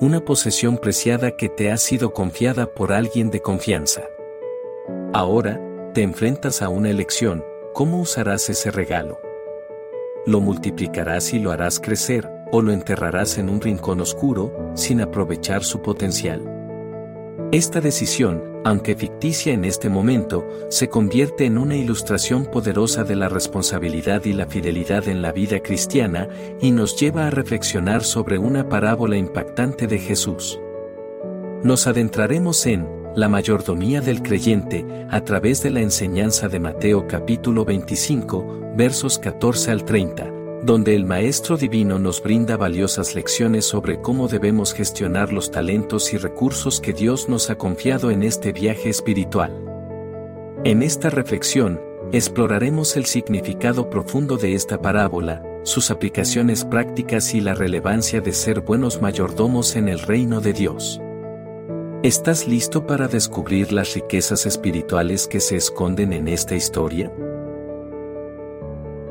una posesión preciada que te ha sido confiada por alguien de confianza. Ahora, te enfrentas a una elección, ¿cómo usarás ese regalo? ¿Lo multiplicarás y lo harás crecer, o lo enterrarás en un rincón oscuro, sin aprovechar su potencial? Esta decisión, aunque ficticia en este momento, se convierte en una ilustración poderosa de la responsabilidad y la fidelidad en la vida cristiana y nos lleva a reflexionar sobre una parábola impactante de Jesús. Nos adentraremos en la mayordomía del creyente a través de la enseñanza de Mateo capítulo 25, versos 14 al 30 donde el Maestro Divino nos brinda valiosas lecciones sobre cómo debemos gestionar los talentos y recursos que Dios nos ha confiado en este viaje espiritual. En esta reflexión, exploraremos el significado profundo de esta parábola, sus aplicaciones prácticas y la relevancia de ser buenos mayordomos en el reino de Dios. ¿Estás listo para descubrir las riquezas espirituales que se esconden en esta historia?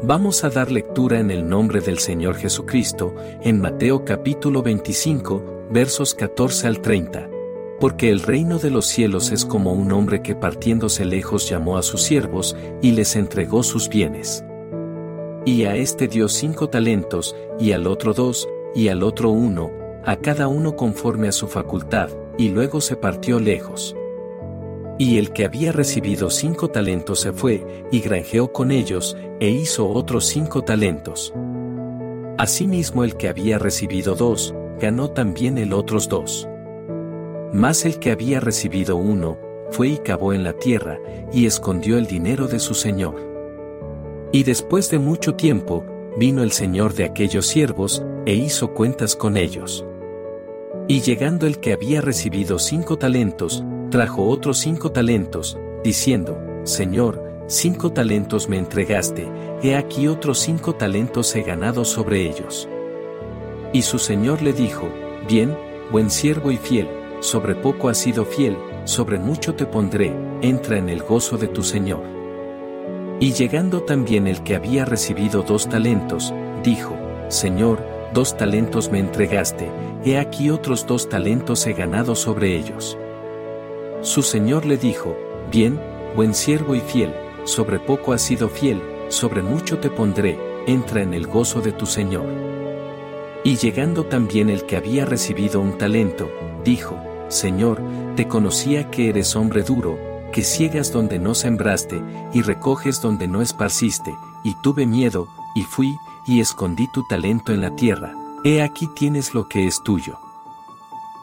Vamos a dar lectura en el nombre del Señor Jesucristo, en Mateo capítulo 25, versos 14 al 30. Porque el reino de los cielos es como un hombre que partiéndose lejos llamó a sus siervos y les entregó sus bienes. Y a este dio cinco talentos, y al otro dos, y al otro uno, a cada uno conforme a su facultad, y luego se partió lejos. Y el que había recibido cinco talentos se fue, y granjeó con ellos, e hizo otros cinco talentos. Asimismo el que había recibido dos, ganó también el otros dos. Mas el que había recibido uno, fue y cavó en la tierra, y escondió el dinero de su señor. Y después de mucho tiempo, vino el señor de aquellos siervos, e hizo cuentas con ellos. Y llegando el que había recibido cinco talentos, trajo otros cinco talentos, diciendo, Señor, cinco talentos me entregaste, he aquí otros cinco talentos he ganado sobre ellos. Y su Señor le dijo, Bien, buen siervo y fiel, sobre poco has sido fiel, sobre mucho te pondré, entra en el gozo de tu Señor. Y llegando también el que había recibido dos talentos, dijo, Señor, dos talentos me entregaste, he aquí otros dos talentos he ganado sobre ellos. Su señor le dijo, Bien, buen siervo y fiel, sobre poco has sido fiel, sobre mucho te pondré, entra en el gozo de tu señor. Y llegando también el que había recibido un talento, dijo, Señor, te conocía que eres hombre duro, que ciegas donde no sembraste, y recoges donde no esparciste, y tuve miedo, y fui, y escondí tu talento en la tierra, he aquí tienes lo que es tuyo.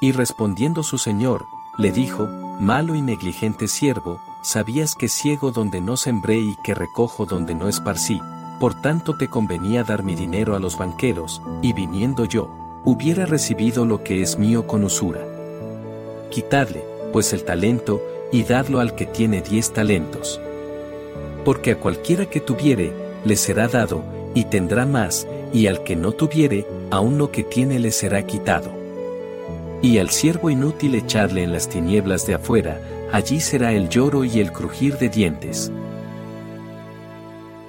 Y respondiendo su señor, le dijo, Malo y negligente siervo, sabías que ciego donde no sembré y que recojo donde no esparcí, por tanto te convenía dar mi dinero a los banqueros, y viniendo yo, hubiera recibido lo que es mío con usura. Quitadle, pues el talento, y dadlo al que tiene diez talentos. Porque a cualquiera que tuviere, le será dado, y tendrá más, y al que no tuviere, aun lo que tiene le será quitado. Y al siervo inútil echarle en las tinieblas de afuera, allí será el lloro y el crujir de dientes.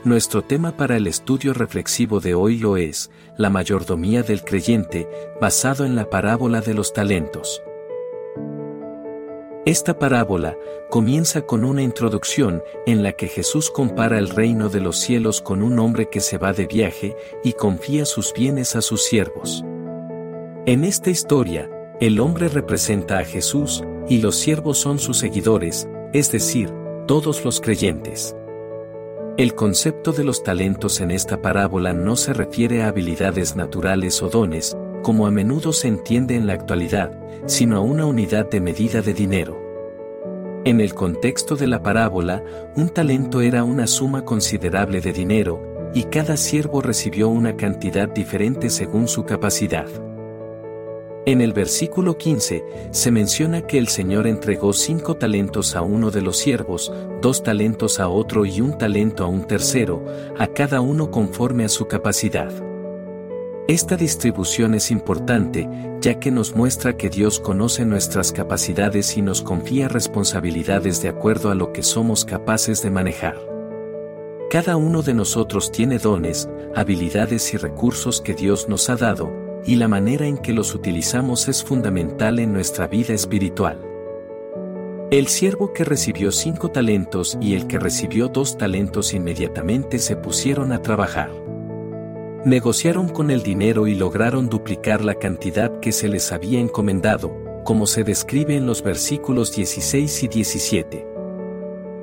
Nuestro tema para el estudio reflexivo de hoy lo es, la mayordomía del creyente, basado en la parábola de los talentos. Esta parábola comienza con una introducción en la que Jesús compara el reino de los cielos con un hombre que se va de viaje y confía sus bienes a sus siervos. En esta historia, el hombre representa a Jesús y los siervos son sus seguidores, es decir, todos los creyentes. El concepto de los talentos en esta parábola no se refiere a habilidades naturales o dones, como a menudo se entiende en la actualidad, sino a una unidad de medida de dinero. En el contexto de la parábola, un talento era una suma considerable de dinero, y cada siervo recibió una cantidad diferente según su capacidad. En el versículo 15, se menciona que el Señor entregó cinco talentos a uno de los siervos, dos talentos a otro y un talento a un tercero, a cada uno conforme a su capacidad. Esta distribución es importante, ya que nos muestra que Dios conoce nuestras capacidades y nos confía responsabilidades de acuerdo a lo que somos capaces de manejar. Cada uno de nosotros tiene dones, habilidades y recursos que Dios nos ha dado, y la manera en que los utilizamos es fundamental en nuestra vida espiritual. El siervo que recibió cinco talentos y el que recibió dos talentos inmediatamente se pusieron a trabajar. Negociaron con el dinero y lograron duplicar la cantidad que se les había encomendado, como se describe en los versículos 16 y 17.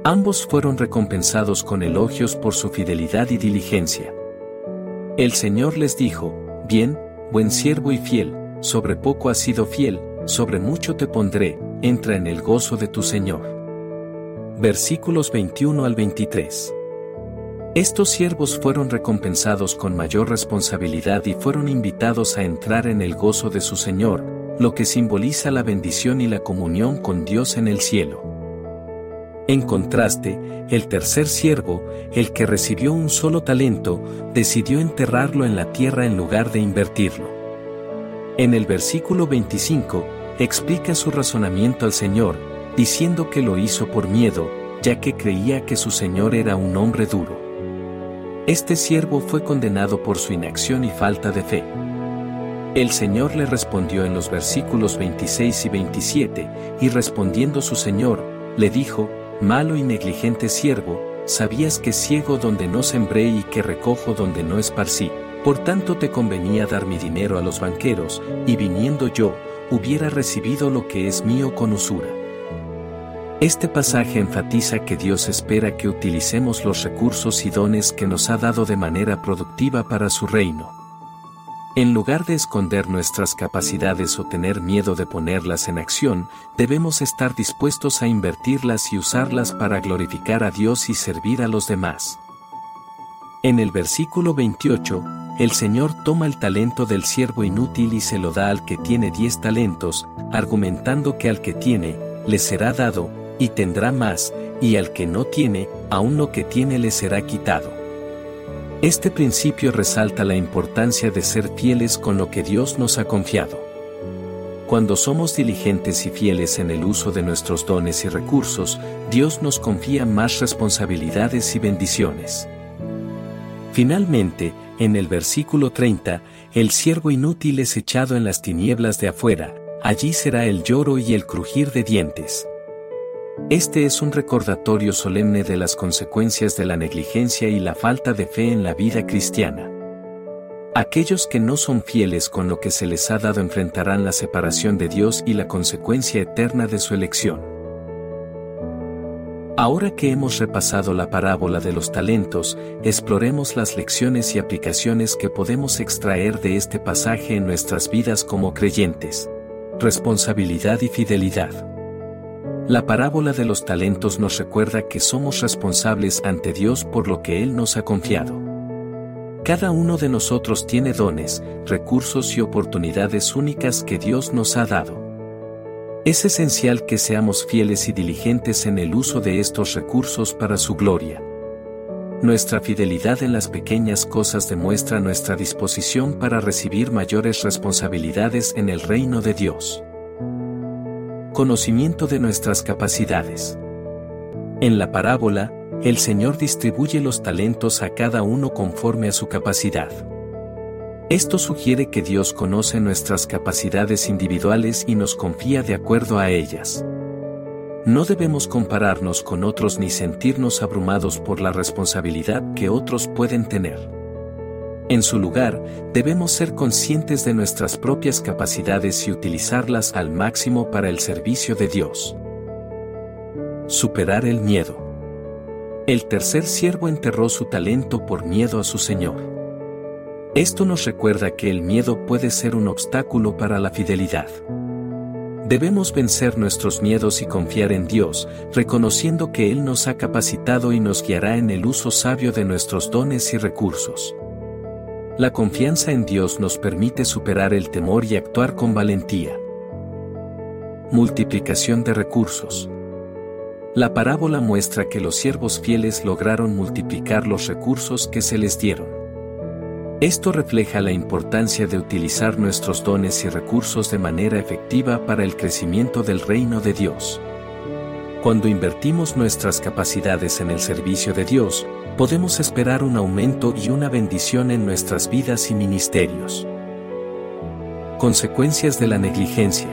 Ambos fueron recompensados con elogios por su fidelidad y diligencia. El Señor les dijo, Bien, buen siervo y fiel, sobre poco has sido fiel, sobre mucho te pondré, entra en el gozo de tu Señor. Versículos 21 al 23. Estos siervos fueron recompensados con mayor responsabilidad y fueron invitados a entrar en el gozo de su Señor, lo que simboliza la bendición y la comunión con Dios en el cielo. En contraste, el tercer siervo, el que recibió un solo talento, decidió enterrarlo en la tierra en lugar de invertirlo. En el versículo 25, explica su razonamiento al Señor, diciendo que lo hizo por miedo, ya que creía que su Señor era un hombre duro. Este siervo fue condenado por su inacción y falta de fe. El Señor le respondió en los versículos 26 y 27, y respondiendo su Señor, le dijo, Malo y negligente siervo, sabías que ciego donde no sembré y que recojo donde no esparcí, por tanto te convenía dar mi dinero a los banqueros, y viniendo yo, hubiera recibido lo que es mío con usura. Este pasaje enfatiza que Dios espera que utilicemos los recursos y dones que nos ha dado de manera productiva para su reino. En lugar de esconder nuestras capacidades o tener miedo de ponerlas en acción, debemos estar dispuestos a invertirlas y usarlas para glorificar a Dios y servir a los demás. En el versículo 28, el Señor toma el talento del siervo inútil y se lo da al que tiene diez talentos, argumentando que al que tiene, le será dado, y tendrá más, y al que no tiene, aún lo que tiene le será quitado. Este principio resalta la importancia de ser fieles con lo que Dios nos ha confiado. Cuando somos diligentes y fieles en el uso de nuestros dones y recursos, Dios nos confía más responsabilidades y bendiciones. Finalmente, en el versículo 30, el siervo inútil es echado en las tinieblas de afuera, allí será el lloro y el crujir de dientes. Este es un recordatorio solemne de las consecuencias de la negligencia y la falta de fe en la vida cristiana. Aquellos que no son fieles con lo que se les ha dado enfrentarán la separación de Dios y la consecuencia eterna de su elección. Ahora que hemos repasado la parábola de los talentos, exploremos las lecciones y aplicaciones que podemos extraer de este pasaje en nuestras vidas como creyentes. Responsabilidad y fidelidad. La parábola de los talentos nos recuerda que somos responsables ante Dios por lo que Él nos ha confiado. Cada uno de nosotros tiene dones, recursos y oportunidades únicas que Dios nos ha dado. Es esencial que seamos fieles y diligentes en el uso de estos recursos para su gloria. Nuestra fidelidad en las pequeñas cosas demuestra nuestra disposición para recibir mayores responsabilidades en el reino de Dios. Conocimiento de nuestras capacidades. En la parábola, el Señor distribuye los talentos a cada uno conforme a su capacidad. Esto sugiere que Dios conoce nuestras capacidades individuales y nos confía de acuerdo a ellas. No debemos compararnos con otros ni sentirnos abrumados por la responsabilidad que otros pueden tener. En su lugar, debemos ser conscientes de nuestras propias capacidades y utilizarlas al máximo para el servicio de Dios. Superar el miedo. El tercer siervo enterró su talento por miedo a su Señor. Esto nos recuerda que el miedo puede ser un obstáculo para la fidelidad. Debemos vencer nuestros miedos y confiar en Dios, reconociendo que Él nos ha capacitado y nos guiará en el uso sabio de nuestros dones y recursos. La confianza en Dios nos permite superar el temor y actuar con valentía. Multiplicación de recursos. La parábola muestra que los siervos fieles lograron multiplicar los recursos que se les dieron. Esto refleja la importancia de utilizar nuestros dones y recursos de manera efectiva para el crecimiento del reino de Dios. Cuando invertimos nuestras capacidades en el servicio de Dios, podemos esperar un aumento y una bendición en nuestras vidas y ministerios. Consecuencias de la negligencia.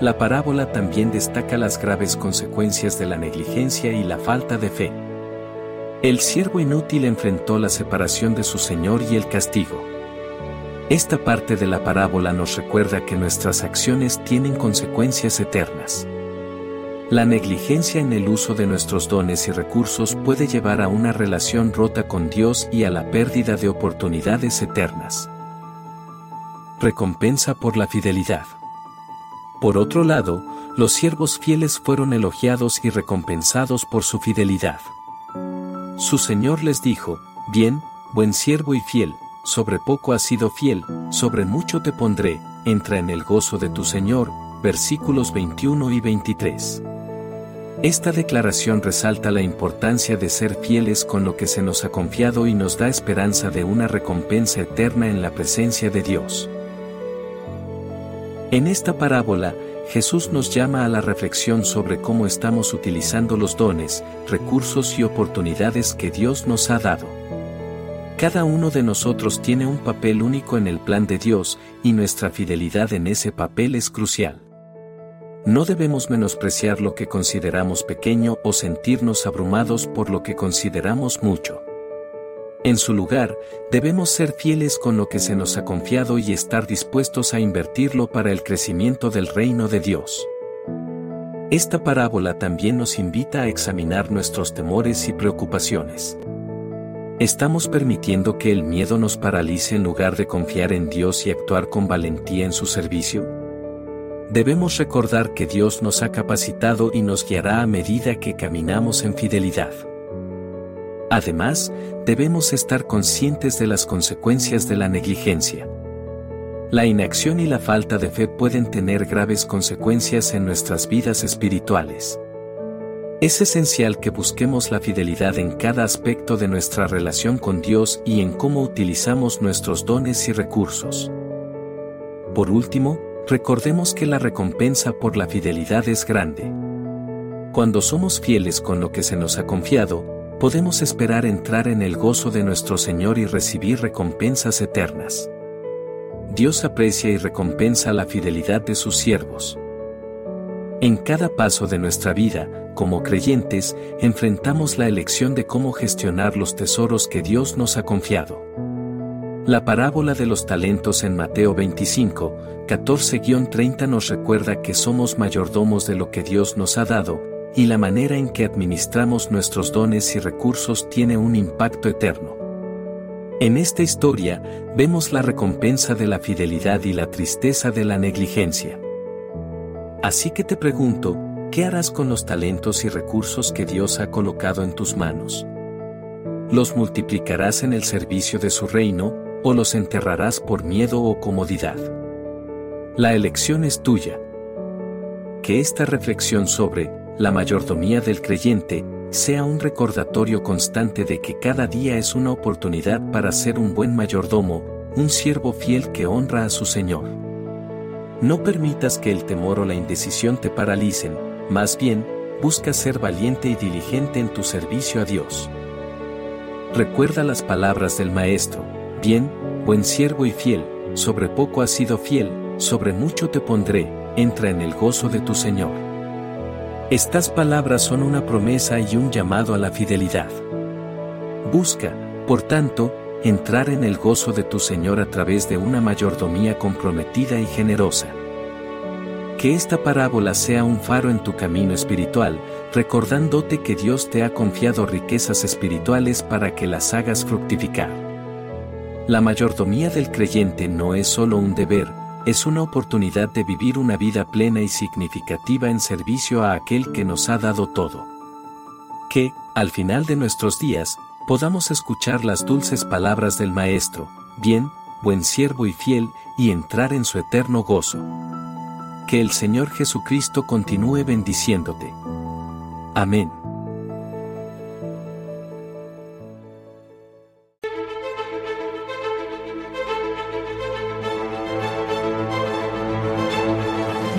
La parábola también destaca las graves consecuencias de la negligencia y la falta de fe. El siervo inútil enfrentó la separación de su Señor y el castigo. Esta parte de la parábola nos recuerda que nuestras acciones tienen consecuencias eternas. La negligencia en el uso de nuestros dones y recursos puede llevar a una relación rota con Dios y a la pérdida de oportunidades eternas. Recompensa por la fidelidad. Por otro lado, los siervos fieles fueron elogiados y recompensados por su fidelidad. Su señor les dijo, Bien, buen siervo y fiel, sobre poco has sido fiel, sobre mucho te pondré, entra en el gozo de tu Señor, versículos 21 y 23. Esta declaración resalta la importancia de ser fieles con lo que se nos ha confiado y nos da esperanza de una recompensa eterna en la presencia de Dios. En esta parábola, Jesús nos llama a la reflexión sobre cómo estamos utilizando los dones, recursos y oportunidades que Dios nos ha dado. Cada uno de nosotros tiene un papel único en el plan de Dios y nuestra fidelidad en ese papel es crucial. No debemos menospreciar lo que consideramos pequeño o sentirnos abrumados por lo que consideramos mucho. En su lugar, debemos ser fieles con lo que se nos ha confiado y estar dispuestos a invertirlo para el crecimiento del reino de Dios. Esta parábola también nos invita a examinar nuestros temores y preocupaciones. ¿Estamos permitiendo que el miedo nos paralice en lugar de confiar en Dios y actuar con valentía en su servicio? Debemos recordar que Dios nos ha capacitado y nos guiará a medida que caminamos en fidelidad. Además, debemos estar conscientes de las consecuencias de la negligencia. La inacción y la falta de fe pueden tener graves consecuencias en nuestras vidas espirituales. Es esencial que busquemos la fidelidad en cada aspecto de nuestra relación con Dios y en cómo utilizamos nuestros dones y recursos. Por último, recordemos que la recompensa por la fidelidad es grande. Cuando somos fieles con lo que se nos ha confiado, podemos esperar entrar en el gozo de nuestro Señor y recibir recompensas eternas. Dios aprecia y recompensa la fidelidad de sus siervos. En cada paso de nuestra vida, como creyentes, enfrentamos la elección de cómo gestionar los tesoros que Dios nos ha confiado. La parábola de los talentos en Mateo 25, 14-30 nos recuerda que somos mayordomos de lo que Dios nos ha dado, y la manera en que administramos nuestros dones y recursos tiene un impacto eterno. En esta historia, vemos la recompensa de la fidelidad y la tristeza de la negligencia. Así que te pregunto, ¿qué harás con los talentos y recursos que Dios ha colocado en tus manos? ¿Los multiplicarás en el servicio de su reino, o los enterrarás por miedo o comodidad? La elección es tuya. Que esta reflexión sobre la mayordomía del creyente, sea un recordatorio constante de que cada día es una oportunidad para ser un buen mayordomo, un siervo fiel que honra a su Señor. No permitas que el temor o la indecisión te paralicen, más bien, busca ser valiente y diligente en tu servicio a Dios. Recuerda las palabras del Maestro, bien, buen siervo y fiel, sobre poco has sido fiel, sobre mucho te pondré, entra en el gozo de tu Señor. Estas palabras son una promesa y un llamado a la fidelidad. Busca, por tanto, entrar en el gozo de tu Señor a través de una mayordomía comprometida y generosa. Que esta parábola sea un faro en tu camino espiritual, recordándote que Dios te ha confiado riquezas espirituales para que las hagas fructificar. La mayordomía del creyente no es solo un deber, es una oportunidad de vivir una vida plena y significativa en servicio a aquel que nos ha dado todo. Que, al final de nuestros días, podamos escuchar las dulces palabras del Maestro, bien, buen siervo y fiel, y entrar en su eterno gozo. Que el Señor Jesucristo continúe bendiciéndote. Amén.